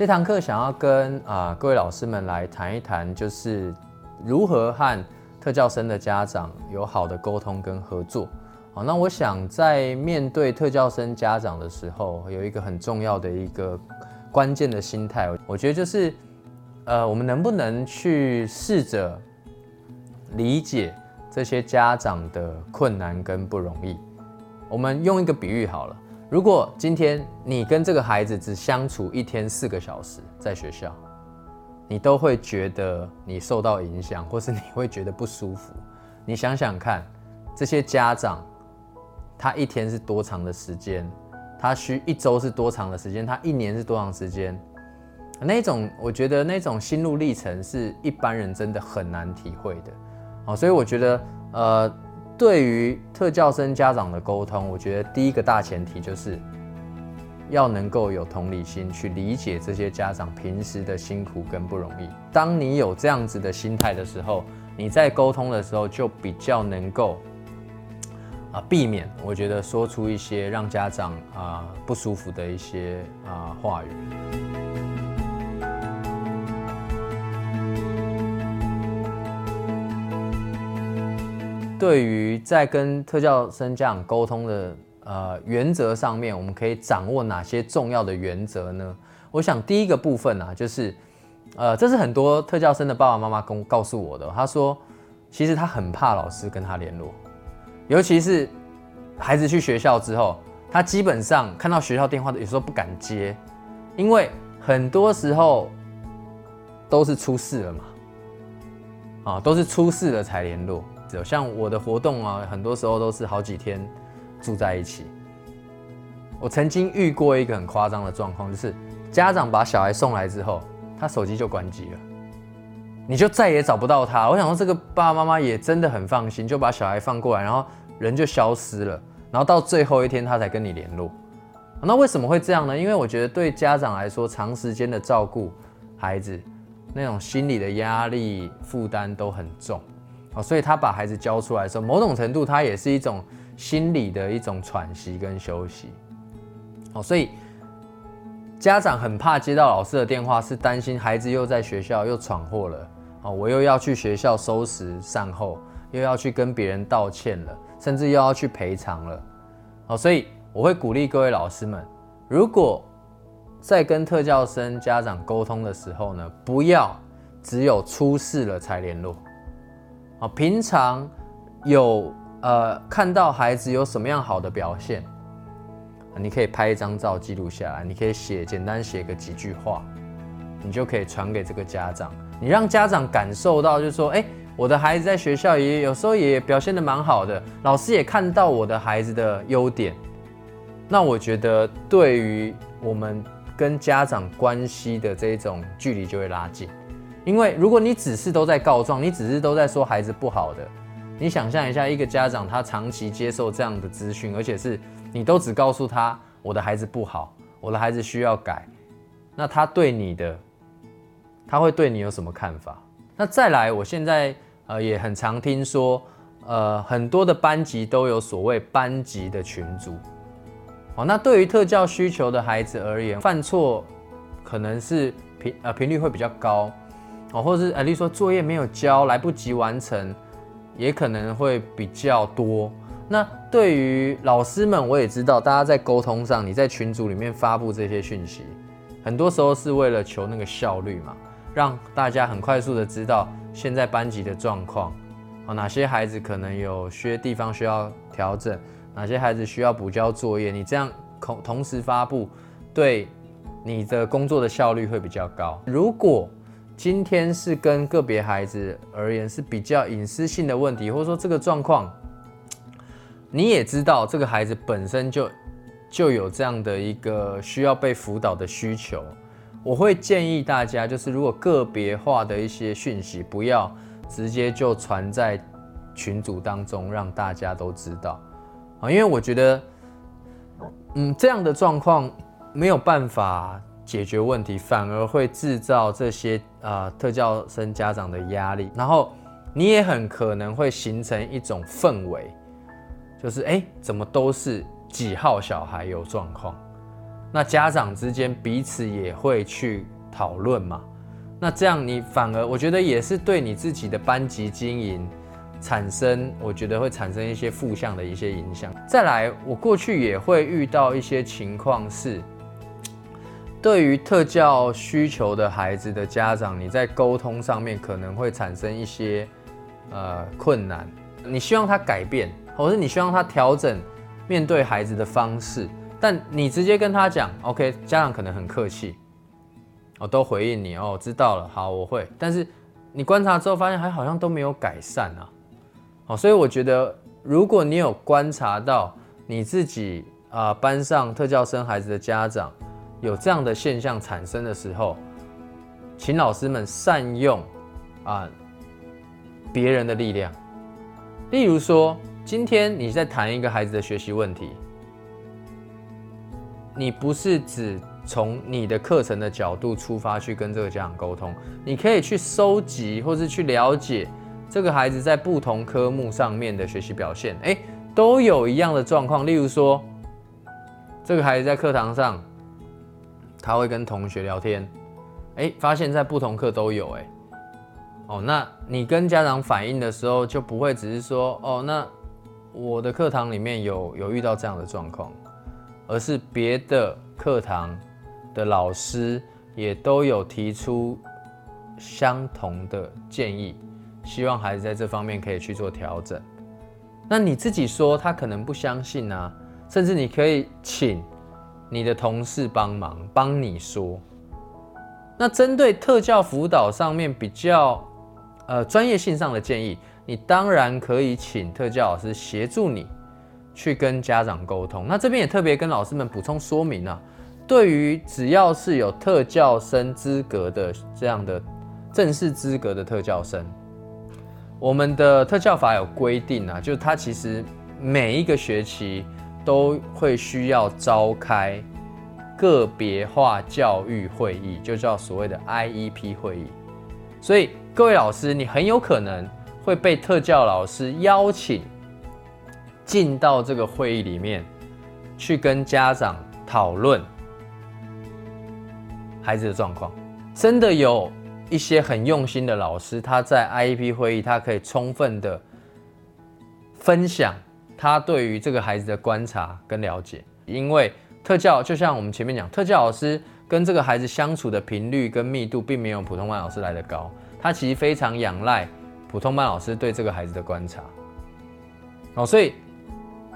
这堂课想要跟啊各位老师们来谈一谈，就是如何和特教生的家长有好的沟通跟合作。好，那我想在面对特教生家长的时候，有一个很重要的一个关键的心态，我觉得就是，呃，我们能不能去试着理解这些家长的困难跟不容易？我们用一个比喻好了。如果今天你跟这个孩子只相处一天四个小时，在学校，你都会觉得你受到影响，或是你会觉得不舒服。你想想看，这些家长，他一天是多长的时间？他需一周是多长的时间？他一年是多长时间？那种我觉得那种心路历程是一般人真的很难体会的。哦，所以我觉得，呃。对于特教生家长的沟通，我觉得第一个大前提就是要能够有同理心，去理解这些家长平时的辛苦跟不容易。当你有这样子的心态的时候，你在沟通的时候就比较能够啊避免，我觉得说出一些让家长啊不舒服的一些啊话语。对于在跟特教生家长沟通的呃原则上面，我们可以掌握哪些重要的原则呢？我想第一个部分啊，就是呃，这是很多特教生的爸爸妈妈跟告诉我的。他说，其实他很怕老师跟他联络，尤其是孩子去学校之后，他基本上看到学校电话的有时候不敢接，因为很多时候都是出事了嘛，啊，都是出事了才联络。像我的活动啊，很多时候都是好几天住在一起。我曾经遇过一个很夸张的状况，就是家长把小孩送来之后，他手机就关机了，你就再也找不到他。我想说，这个爸爸妈妈也真的很放心，就把小孩放过来，然后人就消失了，然后到最后一天他才跟你联络。那为什么会这样呢？因为我觉得对家长来说，长时间的照顾孩子，那种心理的压力负担都很重。哦，所以他把孩子交出来的时候，某种程度他也是一种心理的一种喘息跟休息。哦，所以家长很怕接到老师的电话，是担心孩子又在学校又闯祸了。哦，我又要去学校收拾善后，又要去跟别人道歉了，甚至又要去赔偿了。哦，所以我会鼓励各位老师们，如果在跟特教生家长沟通的时候呢，不要只有出事了才联络。啊，平常有呃看到孩子有什么样好的表现，你可以拍一张照记录下来，你可以写简单写个几句话，你就可以传给这个家长，你让家长感受到，就是说，哎，我的孩子在学校也有时候也表现的蛮好的，老师也看到我的孩子的优点，那我觉得对于我们跟家长关系的这种距离就会拉近。因为如果你只是都在告状，你只是都在说孩子不好的，你想象一下，一个家长他长期接受这样的资讯，而且是你都只告诉他我的孩子不好，我的孩子需要改，那他对你的，他会对你有什么看法？那再来，我现在呃也很常听说，呃很多的班级都有所谓班级的群组，哦，那对于特教需求的孩子而言，犯错可能是频呃频率会比较高。哦，或者是，例如说作业没有交，来不及完成，也可能会比较多。那对于老师们，我也知道，大家在沟通上，你在群组里面发布这些讯息，很多时候是为了求那个效率嘛，让大家很快速的知道现在班级的状况，哦，哪些孩子可能有些地方需要调整，哪些孩子需要补交作业，你这样同同时发布，对你的工作的效率会比较高。如果今天是跟个别孩子而言是比较隐私性的问题，或者说这个状况，你也知道这个孩子本身就就有这样的一个需要被辅导的需求，我会建议大家，就是如果个别化的一些讯息，不要直接就传在群组当中，让大家都知道啊，因为我觉得，嗯，这样的状况没有办法。解决问题反而会制造这些啊特教生家长的压力，然后你也很可能会形成一种氛围，就是哎怎么都是几号小孩有状况，那家长之间彼此也会去讨论嘛。那这样你反而我觉得也是对你自己的班级经营产生，我觉得会产生一些负向的一些影响。再来，我过去也会遇到一些情况是，对于特教需求的孩子的家长，你在沟通上面可能会产生一些呃困难。你希望他改变，或是你希望他调整面对孩子的方式，但你直接跟他讲，OK，家长可能很客气。我都回应你哦，知道了，好，我会。但是你观察之后发现还好像都没有改善啊，哦，所以我觉得如果你有观察到你自己啊班上特教生孩子的家长有这样的现象产生的时候，请老师们善用啊别人的力量，例如说今天你在谈一个孩子的学习问题，你不是只。从你的课程的角度出发去跟这个家长沟通，你可以去收集或是去了解这个孩子在不同科目上面的学习表现，哎，都有一样的状况。例如说，这个孩子在课堂上他会跟同学聊天，哎，发现在不同课都有，哎，哦，那你跟家长反映的时候就不会只是说，哦，那我的课堂里面有有遇到这样的状况，而是别的课堂。的老师也都有提出相同的建议，希望孩子在这方面可以去做调整。那你自己说他可能不相信啊，甚至你可以请你的同事帮忙帮你说。那针对特教辅导上面比较呃专业性上的建议，你当然可以请特教老师协助你去跟家长沟通。那这边也特别跟老师们补充说明啊。对于只要是有特教生资格的这样的正式资格的特教生，我们的特教法有规定啊，就是他其实每一个学期都会需要召开个别化教育会议，就叫所谓的 IEP 会议。所以各位老师，你很有可能会被特教老师邀请进到这个会议里面去跟家长讨论。孩子的状况，真的有一些很用心的老师，他在 IEP 会议，他可以充分的分享他对于这个孩子的观察跟了解。因为特教就像我们前面讲，特教老师跟这个孩子相处的频率跟密度，并没有普通班老师来的高。他其实非常仰赖普通班老师对这个孩子的观察。哦，所以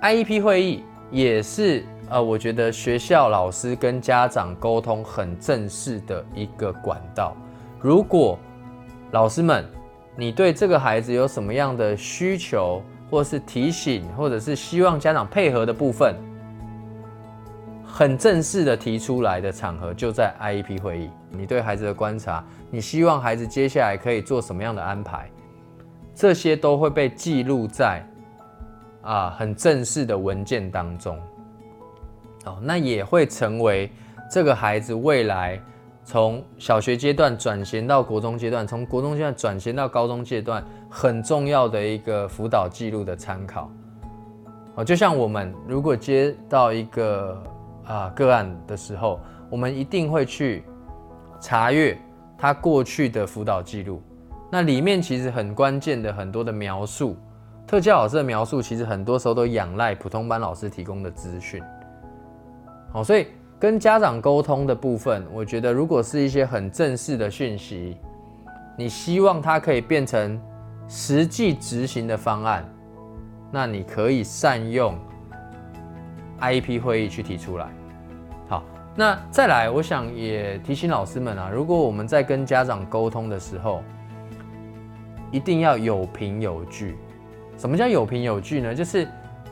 IEP 会议也是。呃，我觉得学校老师跟家长沟通很正式的一个管道。如果老师们，你对这个孩子有什么样的需求，或是提醒，或者是希望家长配合的部分，很正式的提出来的场合就在 IEP 会议。你对孩子的观察，你希望孩子接下来可以做什么样的安排，这些都会被记录在啊很正式的文件当中。哦，那也会成为这个孩子未来从小学阶段转衔到国中阶段，从国中阶段转衔到高中阶段很重要的一个辅导记录的参考。哦，就像我们如果接到一个啊个案的时候，我们一定会去查阅他过去的辅导记录。那里面其实很关键的很多的描述，特教老师的描述，其实很多时候都仰赖普通班老师提供的资讯。哦，所以跟家长沟通的部分，我觉得如果是一些很正式的讯息，你希望它可以变成实际执行的方案，那你可以善用 IP 会议去提出来。好，那再来，我想也提醒老师们啊，如果我们在跟家长沟通的时候，一定要有凭有据。什么叫有凭有据呢？就是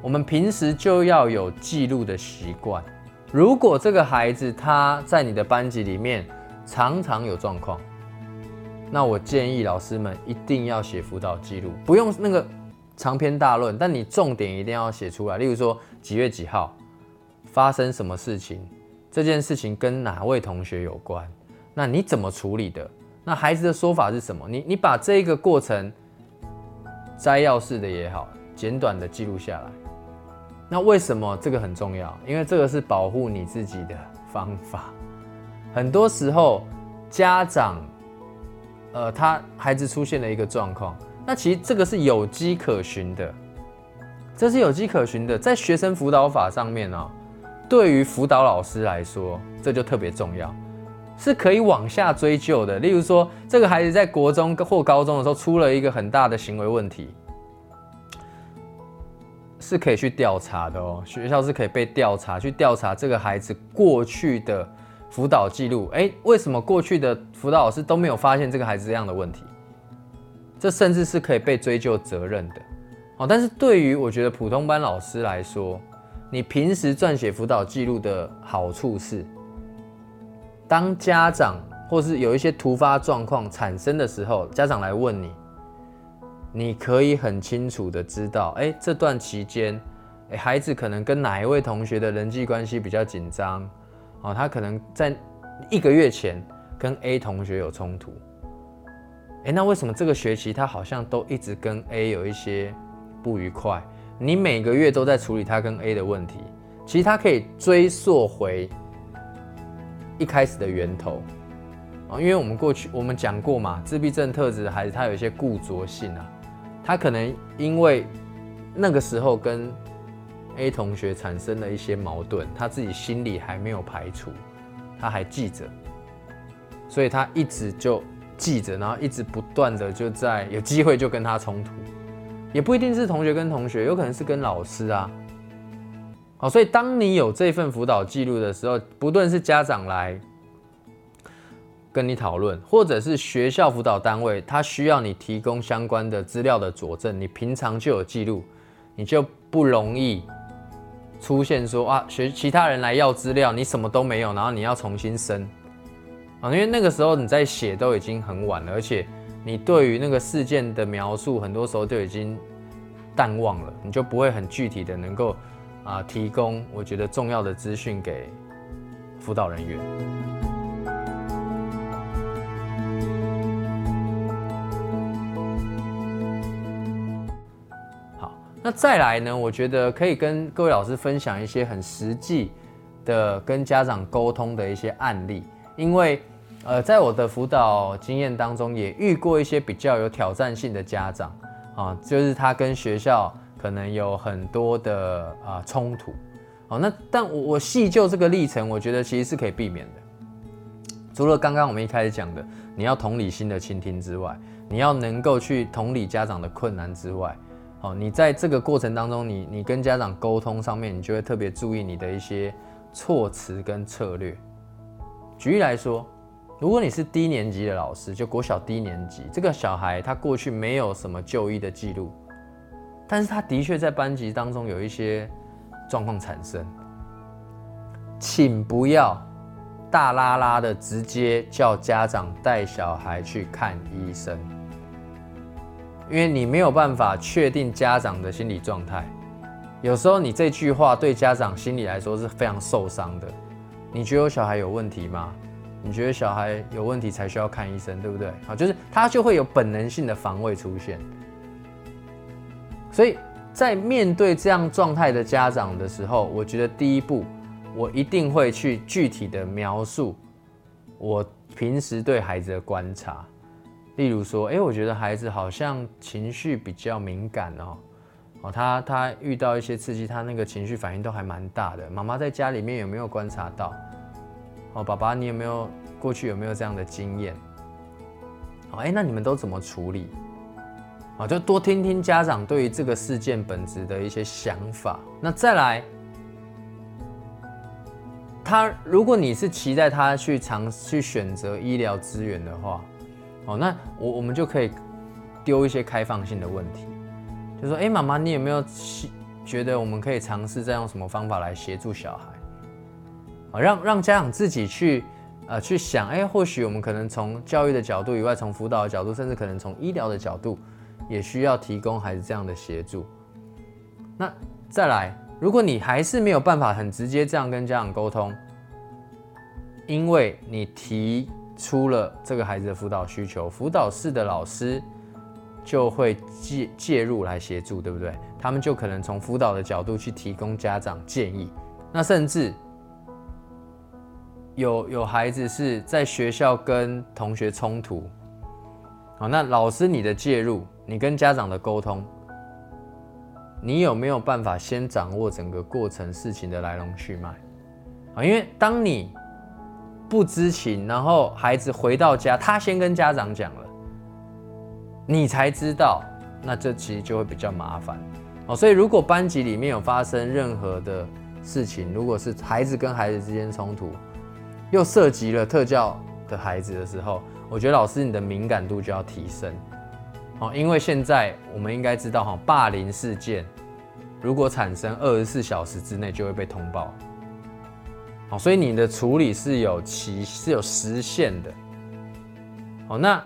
我们平时就要有记录的习惯。如果这个孩子他在你的班级里面常常有状况，那我建议老师们一定要写辅导记录，不用那个长篇大论，但你重点一定要写出来。例如说几月几号发生什么事情，这件事情跟哪位同学有关，那你怎么处理的？那孩子的说法是什么？你你把这个过程摘要式的也好，简短的记录下来。那为什么这个很重要？因为这个是保护你自己的方法。很多时候，家长，呃，他孩子出现了一个状况，那其实这个是有迹可循的，这是有迹可循的，在学生辅导法上面呢，对于辅导老师来说，这就特别重要，是可以往下追究的。例如说，这个孩子在国中或高中的时候出了一个很大的行为问题。是可以去调查的哦，学校是可以被调查，去调查这个孩子过去的辅导记录。哎，为什么过去的辅导老师都没有发现这个孩子这样的问题？这甚至是可以被追究责任的。哦，但是对于我觉得普通班老师来说，你平时撰写辅导记录的好处是，当家长或是有一些突发状况产生的时候，家长来问你。你可以很清楚的知道，哎，这段期间，哎，孩子可能跟哪一位同学的人际关系比较紧张，哦，他可能在一个月前跟 A 同学有冲突，哎，那为什么这个学期他好像都一直跟 A 有一些不愉快？你每个月都在处理他跟 A 的问题，其实他可以追溯回一开始的源头，啊，因为我们过去我们讲过嘛，自闭症特质的孩子他有一些固着性啊。他可能因为那个时候跟 A 同学产生了一些矛盾，他自己心里还没有排除，他还记着，所以他一直就记着，然后一直不断的就在有机会就跟他冲突，也不一定是同学跟同学，有可能是跟老师啊。好，所以当你有这份辅导记录的时候，不论是家长来。跟你讨论，或者是学校辅导单位，他需要你提供相关的资料的佐证，你平常就有记录，你就不容易出现说啊，学其他人来要资料，你什么都没有，然后你要重新申啊，因为那个时候你在写都已经很晚了，而且你对于那个事件的描述，很多时候就已经淡忘了，你就不会很具体的能够啊提供我觉得重要的资讯给辅导人员。那再来呢？我觉得可以跟各位老师分享一些很实际的跟家长沟通的一些案例，因为呃，在我的辅导经验当中，也遇过一些比较有挑战性的家长啊，就是他跟学校可能有很多的啊冲突。哦，那但我我细就这个历程，我觉得其实是可以避免的。除了刚刚我们一开始讲的，你要同理心的倾听之外，你要能够去同理家长的困难之外。哦，你在这个过程当中，你你跟家长沟通上面，你就会特别注意你的一些措辞跟策略。举例来说，如果你是低年级的老师，就国小低年级，这个小孩他过去没有什么就医的记录，但是他的确在班级当中有一些状况产生，请不要大拉拉的直接叫家长带小孩去看医生。因为你没有办法确定家长的心理状态，有时候你这句话对家长心理来说是非常受伤的。你觉得小孩有问题吗？你觉得小孩有问题才需要看医生，对不对？好，就是他就会有本能性的防卫出现。所以在面对这样状态的家长的时候，我觉得第一步，我一定会去具体的描述我平时对孩子的观察。例如说，哎，我觉得孩子好像情绪比较敏感哦，哦，他他遇到一些刺激，他那个情绪反应都还蛮大的。妈妈在家里面有没有观察到？哦，爸爸，你有没有过去有没有这样的经验？哦，哎，那你们都怎么处理？啊，就多听听家长对于这个事件本质的一些想法。那再来，他如果你是期待他去尝去选择医疗资源的话。哦，那我我们就可以丢一些开放性的问题，就说，哎，妈妈，你有没有觉得我们可以尝试再用什么方法来协助小孩？啊，让让家长自己去呃去想，哎，或许我们可能从教育的角度以外，从辅导的角度，甚至可能从医疗的角度，也需要提供孩子这样的协助。那再来，如果你还是没有办法很直接这样跟家长沟通，因为你提。出了这个孩子的辅导需求，辅导室的老师就会介介入来协助，对不对？他们就可能从辅导的角度去提供家长建议。那甚至有有孩子是在学校跟同学冲突，好，那老师你的介入，你跟家长的沟通，你有没有办法先掌握整个过程事情的来龙去脉？啊，因为当你不知情，然后孩子回到家，他先跟家长讲了，你才知道，那这其实就会比较麻烦。哦，所以如果班级里面有发生任何的事情，如果是孩子跟孩子之间冲突，又涉及了特教的孩子的时候，我觉得老师你的敏感度就要提升。哦，因为现在我们应该知道，哈，霸凌事件如果产生二十四小时之内就会被通报。好，所以你的处理是有期是有时限的。好，那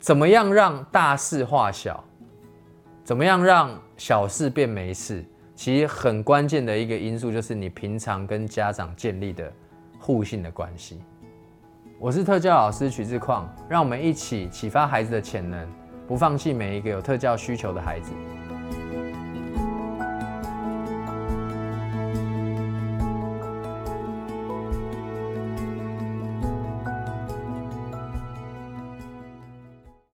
怎么样让大事化小？怎么样让小事变没事？其实很关键的一个因素就是你平常跟家长建立的互信的关系。我是特教老师曲志矿，让我们一起启发孩子的潜能，不放弃每一个有特教需求的孩子。